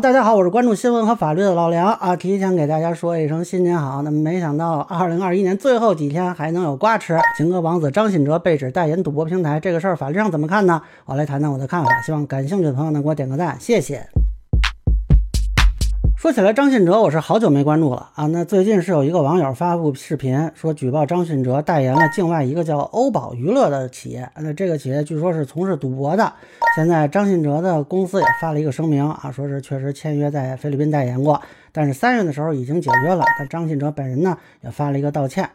大家好，我是关注新闻和法律的老梁啊，提前给大家说一声新年好。那么没想到二零二一年最后几天还能有瓜吃，情歌王子张信哲被指代言赌博平台，这个事儿法律上怎么看呢？我来谈谈我的看法，希望感兴趣的朋友能给我点个赞，谢谢。说起来，张信哲我是好久没关注了啊。那最近是有一个网友发布视频，说举报张信哲代言了境外一个叫欧宝娱乐的企业。那这个企业据说是从事赌博的。现在张信哲的公司也发了一个声明啊，说是确实签约在菲律宾代言过，但是三月的时候已经解约了。但张信哲本人呢也发了一个道歉。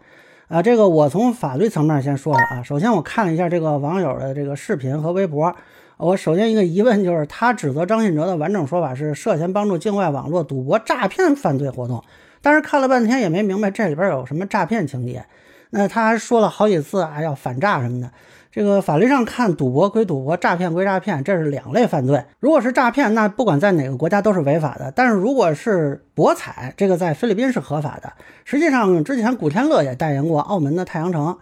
啊，这个我从法律层面先说说啊。首先我看了一下这个网友的这个视频和微博。我首先一个疑问就是，他指责张信哲的完整说法是涉嫌帮助境外网络赌博诈骗犯罪活动，但是看了半天也没明白这里边有什么诈骗情节。那他还说了好几次啊要反诈什么的。这个法律上看，赌博归赌博，诈骗归诈骗，这是两类犯罪。如果是诈骗，那不管在哪个国家都是违法的。但是如果是博彩，这个在菲律宾是合法的。实际上，之前古天乐也代言过澳门的太阳城。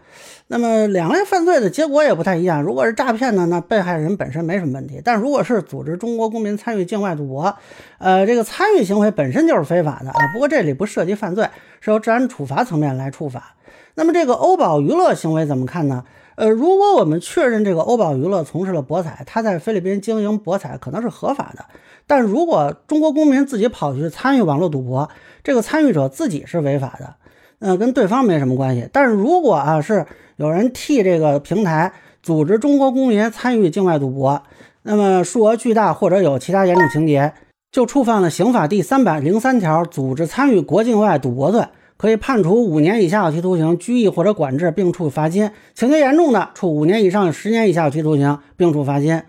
那么两类犯罪的结果也不太一样。如果是诈骗呢，那被害人本身没什么问题；但如果是组织中国公民参与境外赌博，呃，这个参与行为本身就是非法的啊。不过这里不涉及犯罪，是由治安处罚层面来处罚。那么这个欧宝娱乐行为怎么看呢？呃，如果我们确认这个欧宝娱乐从事了博彩，他在菲律宾经营博彩可能是合法的。但如果中国公民自己跑去参与网络赌博，这个参与者自己是违法的，呃，跟对方没什么关系。但是如果啊是有人替这个平台组织中国公民参与境外赌博，那么数额巨大或者有其他严重情节，就触犯了刑法第三百零三条组织参与国境外赌博罪。可以判处五年以下有期徒刑、拘役或者管制，并处罚金；情节严重的，处五年以上十年以下有期徒刑，并处罚金。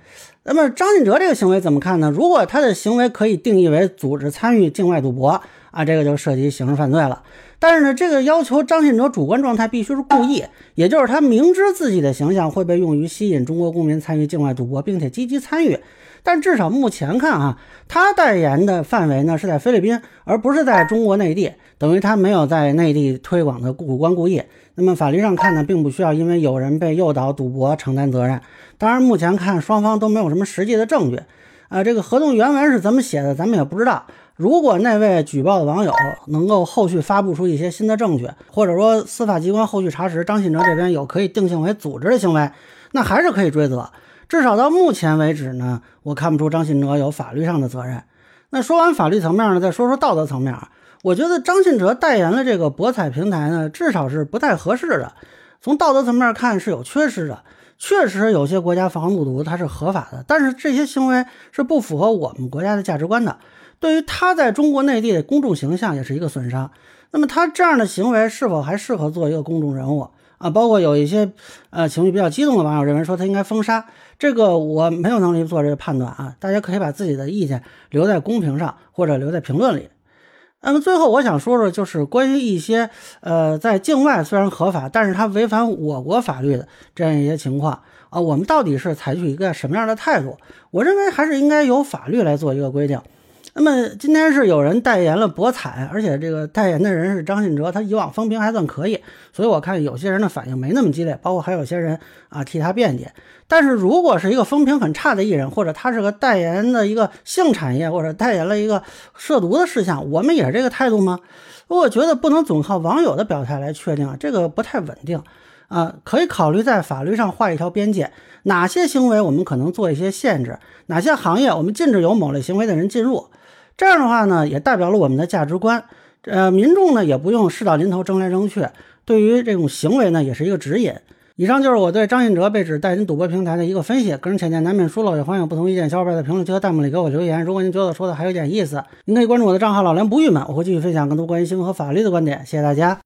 那么张信哲这个行为怎么看呢？如果他的行为可以定义为组织参与境外赌博啊，这个就涉及刑事犯罪了。但是呢，这个要求张信哲主观状态必须是故意，也就是他明知自己的形象会被用于吸引中国公民参与境外赌博，并且积极参与。但至少目前看啊，他代言的范围呢是在菲律宾，而不是在中国内地，等于他没有在内地推广的主观故意。那么法律上看呢，并不需要因为有人被诱导赌博承担责任。当然，目前看双方都没有什么实际的证据。啊，这个合同原文是怎么写的，咱们也不知道。如果那位举报的网友能够后续发布出一些新的证据，或者说司法机关后续查实张信哲这边有可以定性为组织的行为，那还是可以追责。至少到目前为止呢，我看不出张信哲有法律上的责任。那说完法律层面呢，再说说道德层面。我觉得张信哲代言了这个博彩平台呢，至少是不太合适的。从道德层面看是有缺失的。确实有些国家防赌毒它是合法的，但是这些行为是不符合我们国家的价值观的，对于他在中国内地的公众形象也是一个损伤。那么他这样的行为是否还适合做一个公众人物啊？包括有一些呃情绪比较激动的网友认为说他应该封杀，这个我没有能力做这个判断啊。大家可以把自己的意见留在公屏上或者留在评论里。那么最后我想说说，就是关于一些呃在境外虽然合法，但是他违反我国法律的这样一些情况啊，我们到底是采取一个什么样的态度？我认为还是应该由法律来做一个规定。那么今天是有人代言了博彩，而且这个代言的人是张信哲，他以往风评还算可以，所以我看有些人的反应没那么激烈，包括还有些人啊替他辩解。但是如果是一个风评很差的艺人，或者他是个代言的一个性产业，或者代言了一个涉毒的事项，我们也是这个态度吗？我觉得不能总靠网友的表态来确定，这个不太稳定啊。可以考虑在法律上画一条边界，哪些行为我们可能做一些限制，哪些行业我们禁止有某类行为的人进入。这样的话呢，也代表了我们的价值观。呃，民众呢也不用事到临头争来争去，对于这种行为呢，也是一个指引。以上就是我对张信哲被指代言赌博平台的一个分析。个人浅见难免疏漏，也欢迎不同意见小伙伴在评论区和弹幕里给我留言。如果您觉得说的还有点意思，您可以关注我的账号老梁不郁闷，我会继续分享更多关于新闻和法律的观点。谢谢大家。